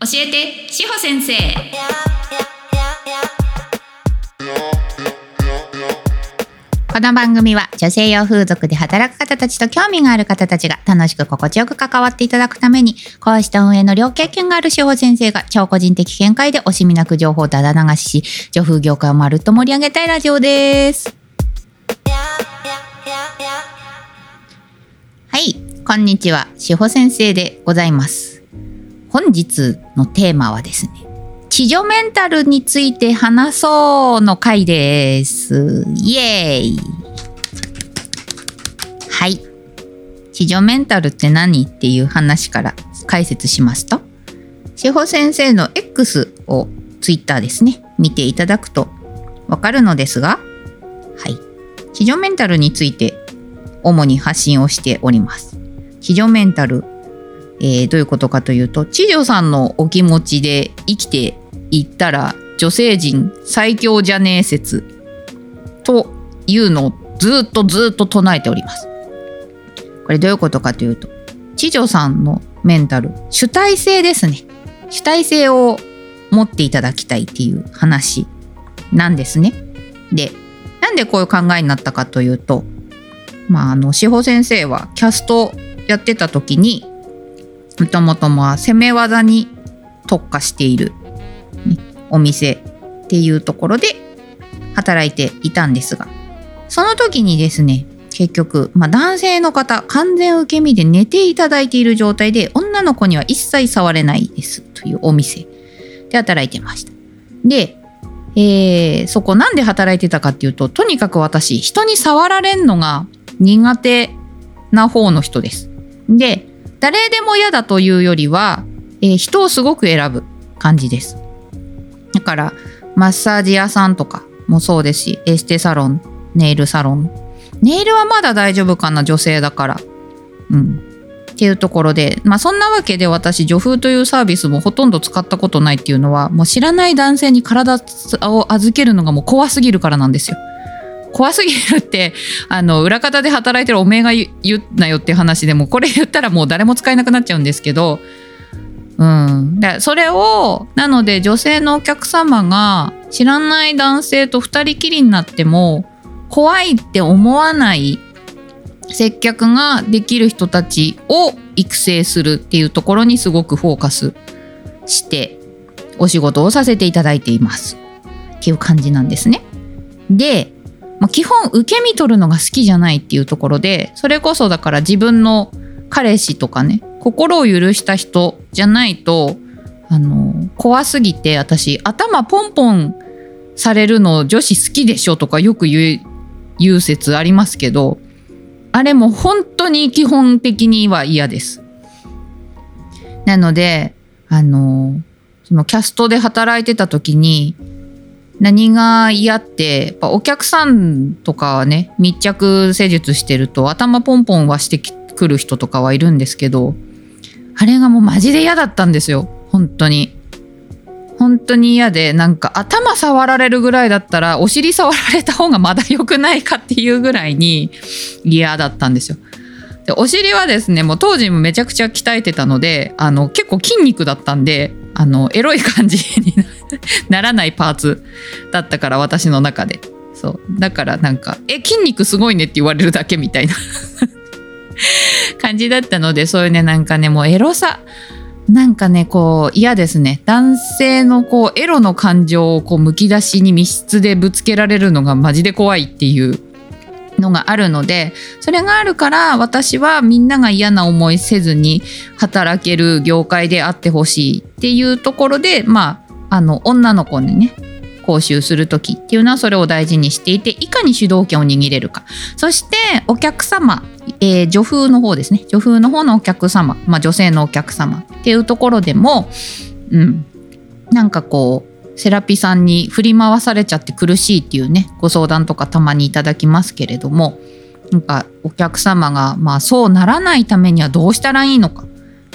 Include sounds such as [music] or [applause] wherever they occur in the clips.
教えて志保先生。この番組は女性用風俗で働く方たちと興味がある方たちが楽しく心地よく関わっていただくために講師と運営の両経験がある志保先生が超個人的見解で惜しみなく情報をだだ流しし女風業界をまるっと盛り上げたいラジオです。はいこんにちは。志保先生でございます。本日のテーマはですね地上メンタルについて話そうの回です。イエーイはい。地上メンタルって何っていう話から解説しますと、志保先生の X を Twitter ですね、見ていただくとわかるのですが、はい。地上メンタルについて主に発信をしております。地上メンタルえーどういうことかというと知女さんのお気持ちで生きていったら女性陣最強じゃねえ説というのをずっとずっと唱えております。これどういうことかというと知女さんのメンタル主体性ですね主体性を持っていただきたいっていう話なんですね。でなんでこういう考えになったかというとまああの志保先生はキャストやってた時にともとまあ攻め技に特化している、お店っていうところで働いていたんですがその時にですね結局、まあ、男性の方完全受け身で寝ていただいている状態で女の子には一切触れないですというお店で働いてました。で、えーそこなんで働いてたかっていうととにかく私人に触られんのが苦手な方の人です。で誰でも嫌だというよりは、えー人をすごく選ぶ感じです。だからマッサージ屋さんとかもそうですしエステサロンネイルサロンネイルはまだ大丈夫かな女性だから。うん。っていうところで、まあそんなわけで私女風というサービスもほとんど使ったことないっていうのはもう知らない男性に体を預けるのがもう怖すぎるからなんですよ。怖すぎるってあの裏方で働いてるおめえが言うなよって話でもこれ言ったらもう誰も使えなくなっちゃうんですけどうんでそれをなので女性のお客様が知らない男性と二人きりになっても怖いって思わない接客ができる人たちを育成するっていうところにすごくフォーカスしてお仕事をさせていただいていますっていう感じなんですね。でまあ、基本受け身取るのが好きじゃないっていうところでそれこそだから自分の彼氏とかね心を許した人じゃないとあの怖すぎて私頭ポンポンされるの女子好きでしょとかよく言う言う説ありますけどあれも本当に基本的には嫌です。なのであのそのキャストで働いてた時に何が嫌ってやっぱお客さんとかはね密着施術してると頭ポンポンはしてくる人とかはいるんですけどあれがもうマジで嫌だったんですよ。本当に。本当に嫌でなんか頭触られるぐらいだったらお尻触られた方がまだ良くないかっていうぐらいに嫌だったんですよ。でお尻はですねもう当時もめちゃくちゃ鍛えてたのであの結構筋肉だったんであのエロい感じにな [laughs] ならないパーツだったから私の中で。そう。だからなんか「え筋肉すごいね」って言われるだけみたいな。[laughs] 感じだったのでそういうねなんかねもうエロさ。なんかねこう嫌ですね。男性のこうエロの感情をこうむき出しに密室でぶつけられるのがマジで怖いっていう。のがあるのでそれがあるから私はみんなが嫌な思いせずに働ける業界であってほしいっていうところでまああの女の子にね講習する時っていうのはそれを大事にしていていかに主導権を握れるか。そしてお客様、えー女風の方ですね。女風の方のお客様、まあ、女性のお客様っていうところでも、うん、なんかこうセラピさんに振り回されちゃって苦しいっていうねご相談とかたまにいただきますけれどもなんかお客様がまあそうならないためにはどうしたらいいのかっ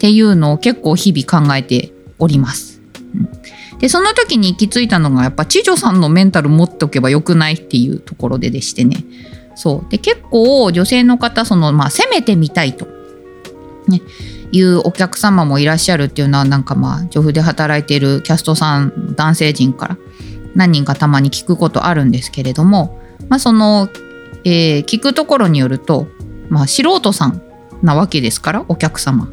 ていうのを結構日々考えております。うん。でその時に行き着いたのがやっぱ知女さんのメンタル持っておけばよくないっていうところででしてね。そう。で結構女性の方その、まあ、攻めてみたいと、ね。いうお客様もいらっしゃるっていうのはなんかまあ女風で働いているキャストさん男性陣から何人かたまに聞くことあるんですけれども、まあ、その、えー、聞くところによると、まあ、素人さんなわけですからお客様、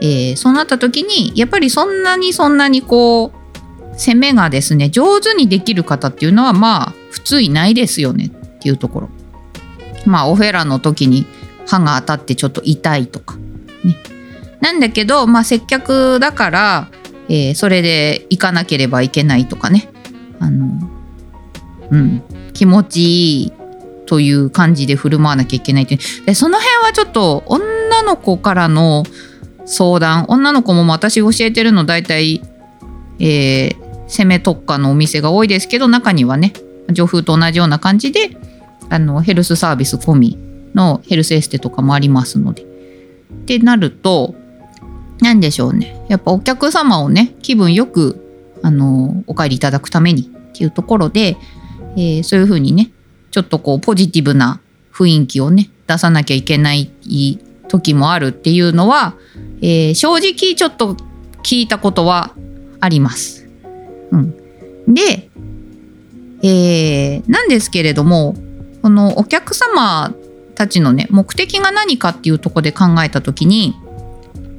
えー、そうなった時にやっぱりそんなにそんなにこう攻めがですね上手にできる方っていうのはまあ普通いないですよねっていうところ。まあオフェラの時に歯が当たってちょっと痛いとかね。なんだけどまあ接客だから、えー、それで行かなければいけないとかね。あのうん。気持ちいいという感じで振る舞わなきゃいけないってでその辺はちょっと女の子からの相談女の子も私教えてるの大体、えー、攻め特化のお店が多いですけど中にはね女風と同じような感じであのヘルスサービス込みのヘルスエステとかもありますので。ってなると何でしょうねやっぱお客様をね気分よくあのお帰りいただくためにっていうところで、えー、そういう風にねちょっとこうポジティブな雰囲気をね出さなきゃいけない時もあるっていうのは、えー、正直ちょっと聞いたことはあります。うん、で、えー、なんですけれどもこのお客様たちのね目的が何かっていうとこで考えた時に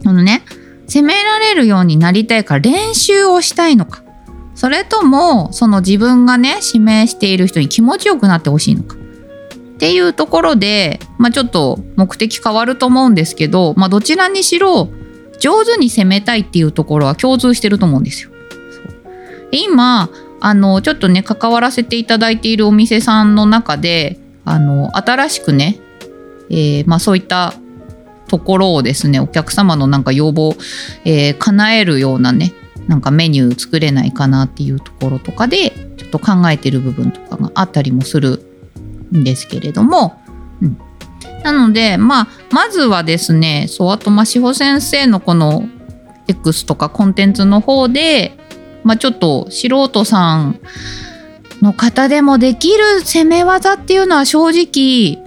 あのね責められるようになりたいから練習をしたいのかそれともその自分がね指名している人に気持ちよくなってほしいのかっていうところで、まあ、ちょっと目的変わると思うんですけど、まあ、どちらにしろ上手に攻めたいっていうところは共通してると思うんですよ。今あのちょっとね関わらせていただいているお店さんの中であの新しくね、えー、まあ、そういったところをですねお客様のなんか要望、えー、叶えるようなねなんかメニュー作れないかなっていうところとかでちょっと考えてる部分とかがあったりもするんですけれども、うん、なのでまあまずはですねそうあとまあ志保先生のこの X とかコンテンツの方でまあ、ちょっと素人さんの方でもできる攻め技っていうのは正直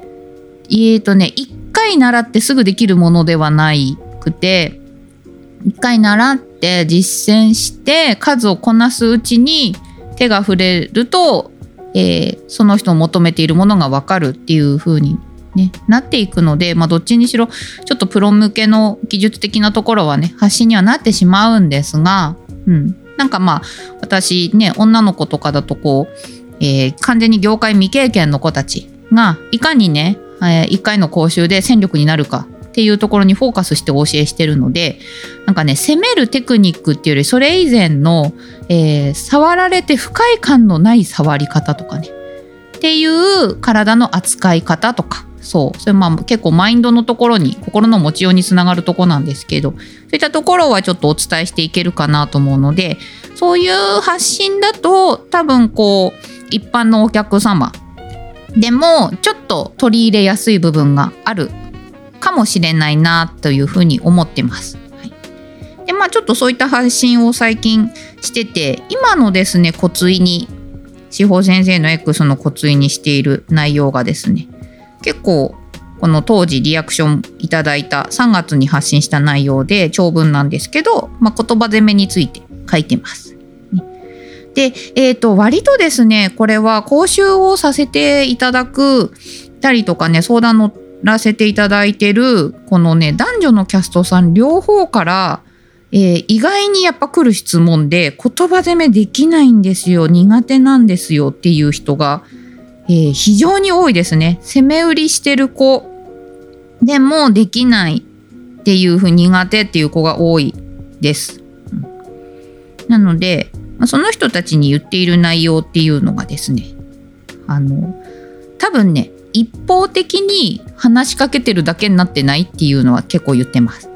えっ、ー、とね一回習ってすぐできるものではないくて一回習って実践して数をこなすうちに手が触れると、えー、その人の求めているものが分かるっていう風にね、なっていくので、まあ、どっちにしろちょっとプロ向けの技術的なところはね発信にはなってしまうんですが、うん、なんかまあ私ね女の子とかだとこう、えー、完全に業界未経験の子たちがいかにね、えー、1回の講習で戦力になるかっていうところにフォーカスしてお教えしてるのでなんかね攻めるテクニックっていうよりそれ以前の、えー、触られて不快感のない触り方とかね。っていう体の扱い方とか。そう。それまあ結構マインドのところに心の持ちようにつながるとこなんですけどそういったところはちょっとお伝えしていけるかなと思うのでそういう発信だと多分こう一般のお客様でもちょっと取り入れやすい部分があるかもしれないなというふうに思ってます。はい、でまあちょっとそういった発信を最近してて今のですね骨髄に司法先生の X の骨髄にしている内容がですね結構この当時リアクションいただいた3月に発信した内容で長文なんですけど、まあ、言葉攻めについて書いてます。で、えー、と割とですねこれは講習をさせていただくたりとかね相談乗らせていただいてるこのね男女のキャストさん両方から、えー、意外にやっぱ来る質問で言葉攻めできないんですよ苦手なんですよっていう人がえー、非常に多いですね。攻め売りしてる子でもできないっていうふうに苦手っていう子が多いです。なので、その人たちに言っている内容っていうのがですね、あの、多分ね、一方的に話しかけてるだけになってないっていうのは結構言ってます。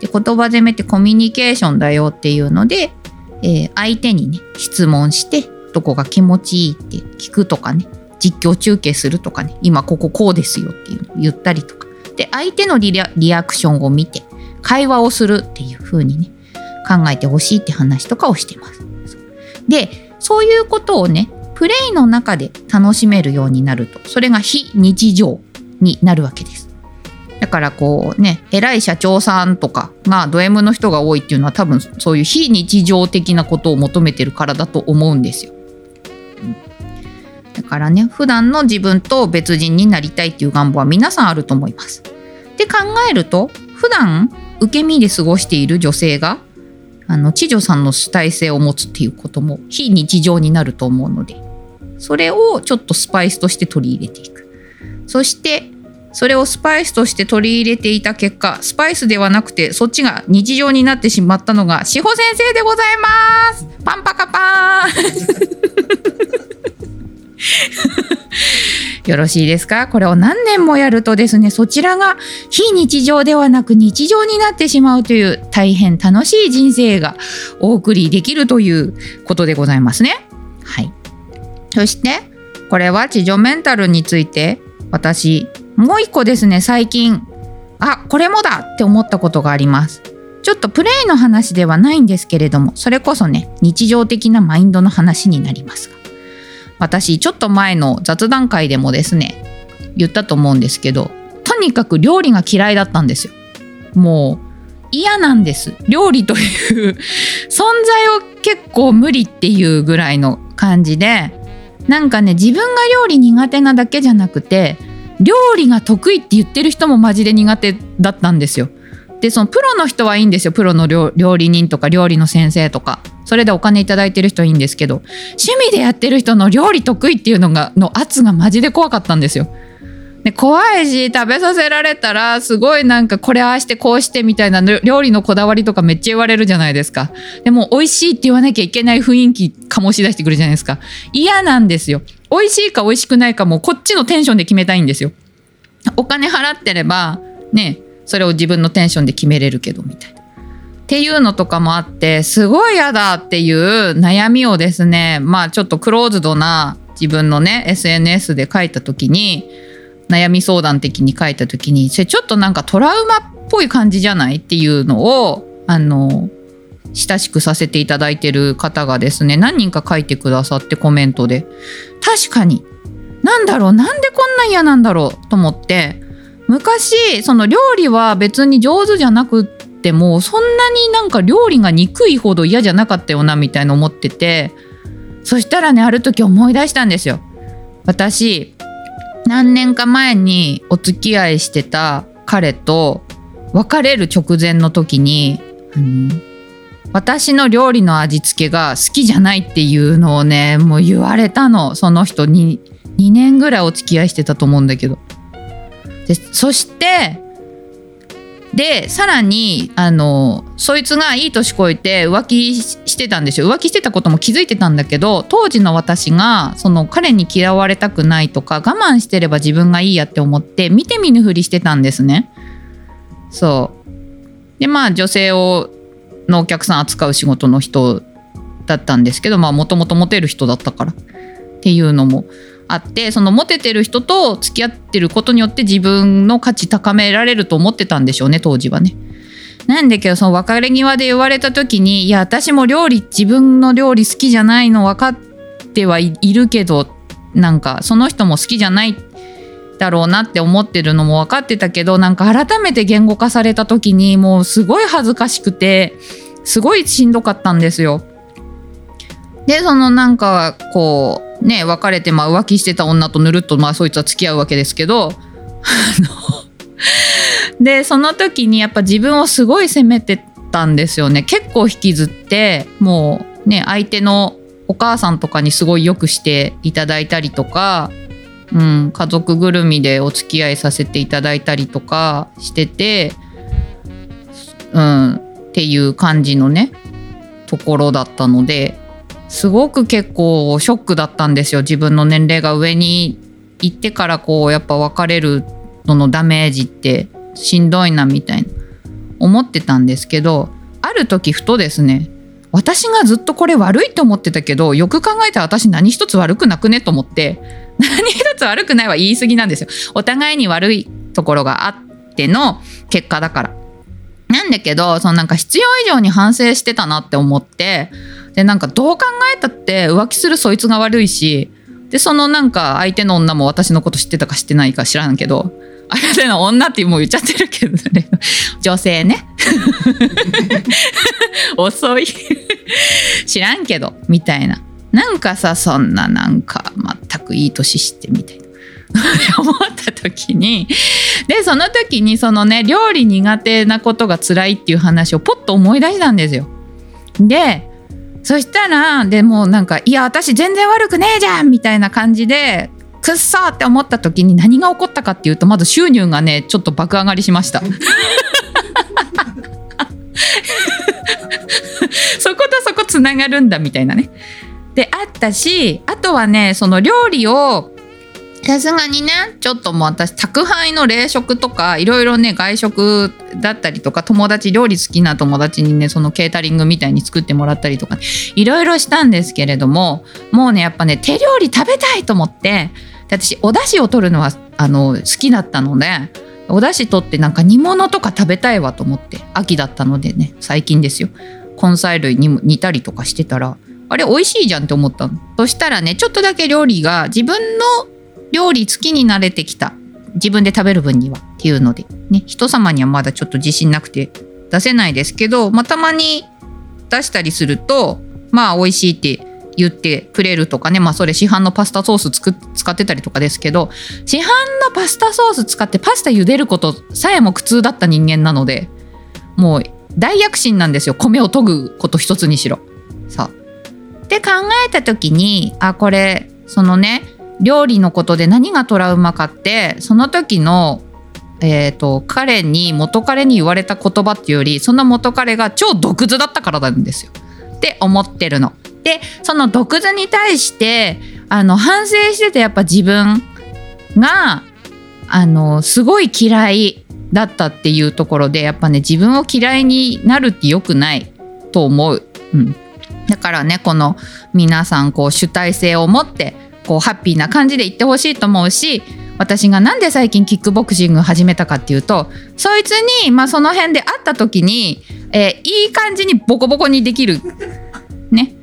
で言葉攻めってコミュニケーションだよっていうので、えー、相手にね質問してどこが気持ちいいって聞くとかね実況中継するとかね今こここうですよっていうのを言ったりとかで相手のリアクションを見て会話をするっていう風にね考えてほしいって話とかをしてます。でそういうことをねプレイの中で楽しめるようになるとそれが非日常になるわけです。だからこうね偉い社長さんとかがド M の人が多いっていうのは多分そういう非日常的なことを求めてるからだと思うんですよ。だからね普段の自分と別人になりたいっていう願望は皆さんあると思います。で考えると普段受け身で過ごしている女性があの知女さんの主体性を持つっていうことも非日常になると思うのでそれをちょっとスパイスとして取り入れていく。そしてそれをスパイスとして取り入れていた結果スパイスではなくてそっちが日常になってしまったのが志保先生でございます。パンパカパーン。[laughs] よろしいですか？これを何年もやるとですねそちらが非日常ではなく日常になってしまうという大変楽しい人生がお送りできるということでございますね。はいそしてこれは地上メンタルについて私もう一個ですね最近。あこれもだって思ったことがあります。ちょっとプレイの話ではないんですけれどもそれこそね日常的なマインドの話になります。が私ちょっと前の雑談会でもですね言ったと思うんですけどとにかく料理が嫌いだったんですよ。もう嫌なんです。料理という [laughs] 存在を結構無理っていうぐらいの感じでなんかね自分が料理苦手なだけじゃなくて料理が得意って言ってる人もマジで苦手だったんですよ。でそのプロの人はいいんですよ。プロの料理人とか料理の先生とか。それでお金頂いてる人いいんですけど趣味でやってる人の料理得意っていうのがの圧がマジで怖かったんですよ。で怖いし食べさせられたらすごいなんかこれああしてこうしてみたいな料理のこだわりとかめっちゃ言われるじゃないですか。でも美味しいって言わなきゃいけない雰囲気醸し出してくるじゃないですか。嫌なんですよ。美味しいか美味しくないかもこっちのテンションで決めたいんですよ。お金払ってればねそれを自分のテンションで決めれるけどみたいな。っていうのとかもあってすごい嫌だっていう悩みをですねまあちょっとクローズドな自分のね SNS で書いた時に悩み相談的に書いた時にそれちょっとなんかトラウマっぽい感じじゃないっていうのをあの親しくさせていただいてる方がですね何人か書いてくださってコメントで。確かに。なんだろうなんでこんな嫌なんだろうと思って。昔その料理は別に上手じゃなくってもそんなになんか料理が憎いほど嫌じゃなかったよなみたいな思ってて。そしたらねある時思い出したんですよ。私何年か前にお付き合いしてた彼と別れる直前の時に、うん、私の料理の味付けが好きじゃないっていうのをねもう言われたの。その人に2年ぐらいお付き合いしてたと思うんだけど。でそしてでさらにあのそいつがいい年こえて浮気してたんですよ。浮気してたことも気づいてたんだけど当時の私がその彼に嫌われたくないとか我慢してれば自分がいいやって思って見て見ぬふりしてたんですね。そう。でまあ女性をのお客さん扱う仕事の人だったんですけどまあもともとモテる人だったからっていうのもあってそのモテてる人と付き合ってることによって自分の価値高められると思ってたんでしょうね当時はね。なんだけどその別れ際で言われた時にいや私も料理自分の料理好きじゃないの分かってはいるけどなんかその人も好きじゃないだろうなって思ってるのも分かってたけどなんか改めて言語化された時にもうすごい恥ずかしくてすごいしんどかったんですよ。でそのなんかこうね別れてま浮気してた女とぬるっとまあそいつは付き合うわけですけど [laughs] でその時にやっぱ自分をすごい責めてたんですよね。結構引きずってもうね相手のお母さんとかにすごいよくしていただいたりとか、うん、家族ぐるみでお付き合いさせていただいたりとかしてて、うん、っていう感じのねところだったのですごく結構ショックだったんですよ。自分の年齢が上に行ってからこうやっぱ別れるののダメージってしんどいなみたいな。思ってたんですけどある時ふとですね私がずっとこれ悪いと思ってたけどよく考えたら私何一つ悪くなくねと思って何一つ悪くないは言い過ぎなんですよ。お互いに悪いところがあっての結果だから。なんだけどそのなんか必要以上に反省してたなって思ってでなんかどう考えたって浮気するそいつが悪いしでそのなんか相手の女も私のこと知ってたか知ってないか知らんけどあれでの女ってもう言っちゃってるけどね。[laughs] 女性ね。[laughs] 遅い。[laughs] 知らんけどみたいな。なんかさそんななんか全くいい年してみたいな。思った時にでその時にそのね料理苦手なことが辛いっていう話をポッと思い出したんですよ。でそしたらでもなんか「いや私全然悪くねえじゃん!」みたいな感じでくっそーって思った時に何が起こったかっていうとまず収入がねちょっと爆上がりしました。そことそこつながるんだみたいなね。であったしあとはねその料理をさすがにねちょっともう私宅配の冷食とかいろいろね外食だったりとか友達料理好きな友達にねそのケータリングみたいに作ってもらったりとかいろいろしたんですけれどももうねやっぱね手料理食べたいと思って私お出汁を取るのはあの好きだったのでお出汁取ってなんか煮物とか食べたいわと思って秋だったのでね最近ですよ。根菜類に煮たりとかしてたらあれ美味しいじゃんって思ったの。そしたらねちょっとだけ料理が自分の料理好きになれてきた。自分で食べる分にはっていうので。ね人様にはまだちょっと自信なくて出せないですけど、まあ、たまに出したりするとまあ美味しいって言ってくれるとかね。まあそれ市販のパスタソース使ってたりとかですけど市販のパスタソース使ってパスタ茹でることさえも苦痛だった人間なのでもう大躍進なんですよ。米を研ぐこと一つにしろ。さって考えた時にあこれそのね料理のことで何がトラウマかってその時のえーと、彼に元彼に言われた言葉っていうよりその元彼が超毒図だったからなんですよって思ってるの。でその毒図に対してあの反省しててやっぱ自分があのすごい嫌いだったっていうところでやっぱね自分を嫌いになるって良くないと思う。うん、だからねこの皆さんこう主体性を持ってこうハッピーな感じでいってほしいと思うし私がなんで最近キックボクシング始めたかっていうとそいつに、まあ、その辺で会った時に、えー、いい感じにボコボコにできるね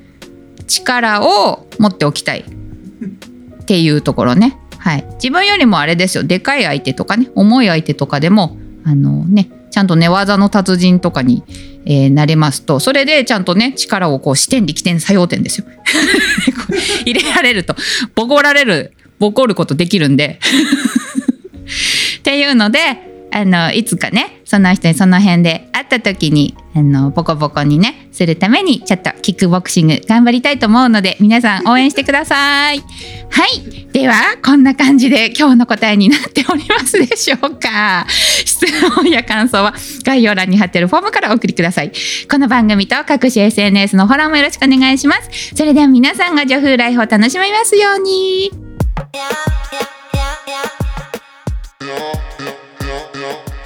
力を持っておきたい。っていうところね。はい、自分よりもあれですよ。でかい相手とかね重い相手とかでもあのねちゃんと寝技の達人とかに、えー、なれますとそれでちゃんとね力をこう視点力点作用点ですよ。[laughs] 入れられるとボコられるボコることできるんで。[laughs] っていうのであのいつかねその人にその辺で会った時にあのボコボコにねするためにちょっとキックボクシング頑張りたいと思うので皆さん応援してください。[laughs] はい。ではこんな感じで今日の答えになっておりますでしょうか。[laughs] 質問や感想は概要欄に貼ってるフォームからお送りください。この番組と各種 SNS のフォローもよろしくお願いします。それでは皆さんが女風ライフを楽しみますように。Yeah, yeah, yeah, yeah. não, não.